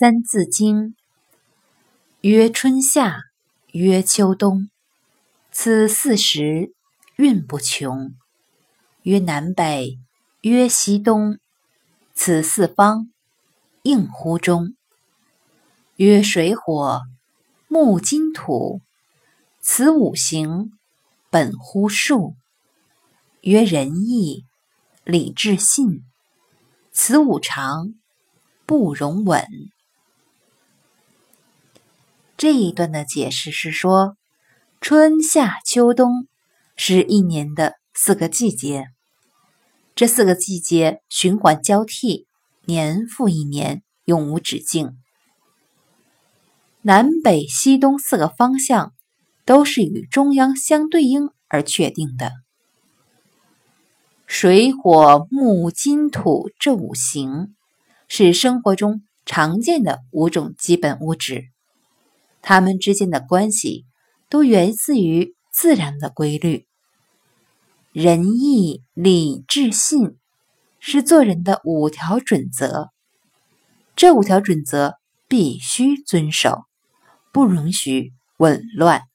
三字经》：曰春夏，曰秋冬，此四时运不穷；曰南北，曰西东，此四方应乎中；曰水火木金土，此五行本乎数；曰仁义礼智信，此五常不容紊。这一段的解释是说，春夏秋冬是一年的四个季节，这四个季节循环交替，年复一年，永无止境。南北西东四个方向都是与中央相对应而确定的。水火木金土这五行是生活中常见的五种基本物质，他们之间的关系都源自于自然的规律。仁义礼智信是做人的五条准则，这五条准则必须遵守，不容许紊乱。